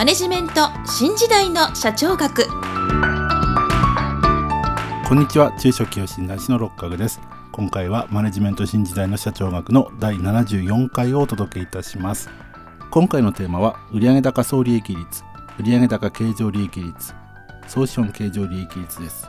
マネジメント新時代の社長学。こんにちは。中小企業診断士の六角です。今回はマネジメント新時代の社長学の第74回をお届けいたします。今回のテーマは売上高総利益率売上高経常利益率総資本経常利益率です。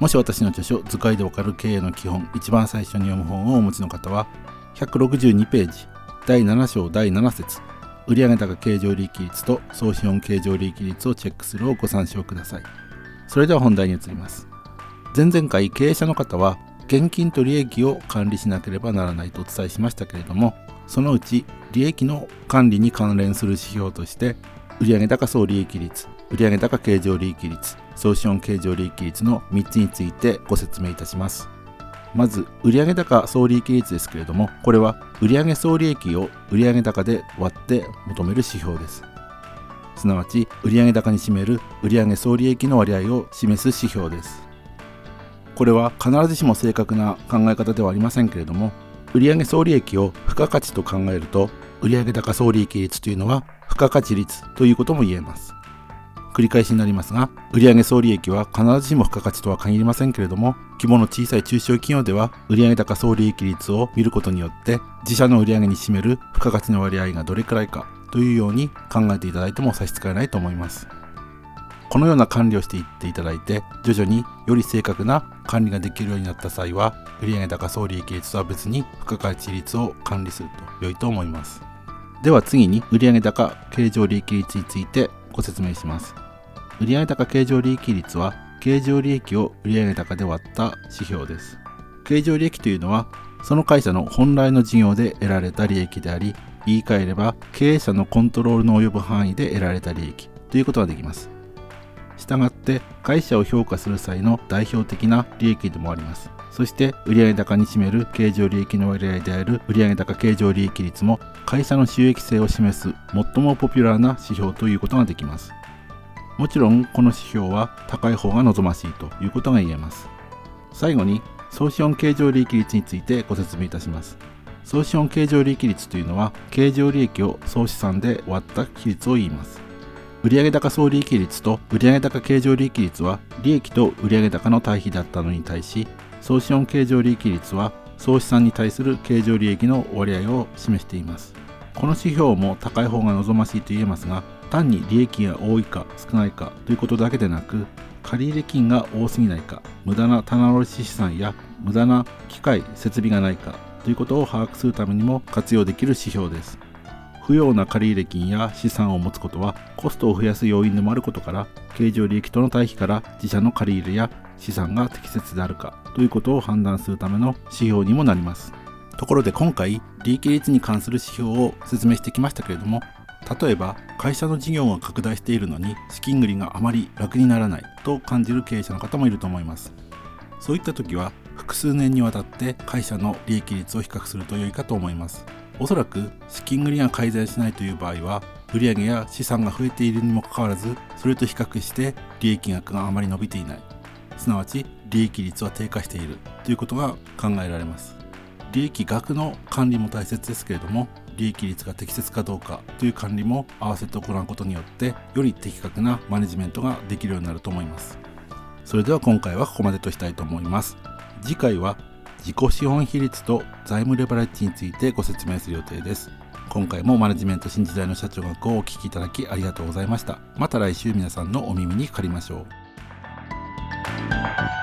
もし私の著書図解でわかる経営の基本一番最初に読む本をお持ちの方は162ページ第7章第7節売上高経常利益率と総資本経常利益率をチェックするをご参照ください。それでは本題に移ります。前々回経営者の方は現金と利益を管理しなければならないとお伝えしましたけれどもそのうち利益の管理に関連する指標として売上高総利益率売上高経常利益率総資本経常利益率の3つについてご説明いたします。まず売上高総利益率ですけれどもこれは売上総利益を売上高で割って求める指標です。すなわち売上高に占める売上総利益の割合を示す指標です。これは必ずしも正確な考え方ではありませんけれども売上総利益を付加価値と考えると売上高総利益率というのは付加価値率ということも言えます。繰り返しになりますが売上総利益は必ずしも付加価値とは限りませんけれども規模の小さい中小企業では売上高総利益率を見ることによって自社の売上に占める付加価値の割合がどれくらいかというように考えていただいても差し支えないと思います。このような管理をしていっていただいて徐々により正確な管理ができるようになった際は売上高総利益率とは別に付加価値率を管理すると良いと思います。では次に売上高経常利益率についてご説明します。売上高経常利益率は経常利益を売上高で割った指標です。経常利益というのはその会社の本来の事業で得られた利益であり言い換えれば経営者のコントロールの及ぶ範囲で得られた利益ということができます。したがって会社を評価する際の代表的な利益でもあります。そして売上高に占める経常利益の割合である売上高経常利益率も会社の収益性を示す最もポピュラーな指標ということができます。もちろんこの指標は高い方が望ましいということが言えます。最後に総資本経常利益率についてご説明いたします。総資本経常利益率というのは経常利益を総資産で割った比率を言います。売上高総利益率と売上高経常利益率は利益と売上高の対比だったのに対し総資本経常利益率は総資産に対する経常利益の割合を示しています。この指標も高い方が望ましいと言えますが単に利益が多いか少ないかということだけでなく借入金が多すぎないか無駄な棚卸資産や無駄な機械設備がないかということを把握するためにも活用できる指標です。不要な借入金や資産を持つことはコストを増やす要因でもあることから経常利益との対比から自社の借入や資産が適切であるかということを判断するための指標にもなります。ところで今回利益率に関する指標を説明してきましたけれども例えば会社の事業が拡大しているのに資金繰りがあまり楽にならないと感じる経営者の方もいると思います。そういった時は複数年にわたって会社の利益率を比較すると良いかと思います。おそらく資金繰りが改善しないという場合は売上や資産が増えているにもかかわらずそれと比較して利益額があまり伸びていない。すなわち利益率は低下しているということが考えられます。利益額の管理も大切ですけれども利益率が適切かどうかという管理も合わせて行うことによってより的確なマネジメントができるようになると思います。それでは今回はここまでとしたいと思います。次回は自己資本比率と財務レバレッジについてご説明する予定です。今回もマネジメント新時代の社長学をお聞きいただきありがとうございました。また来週皆さんのお耳にかかりましょう。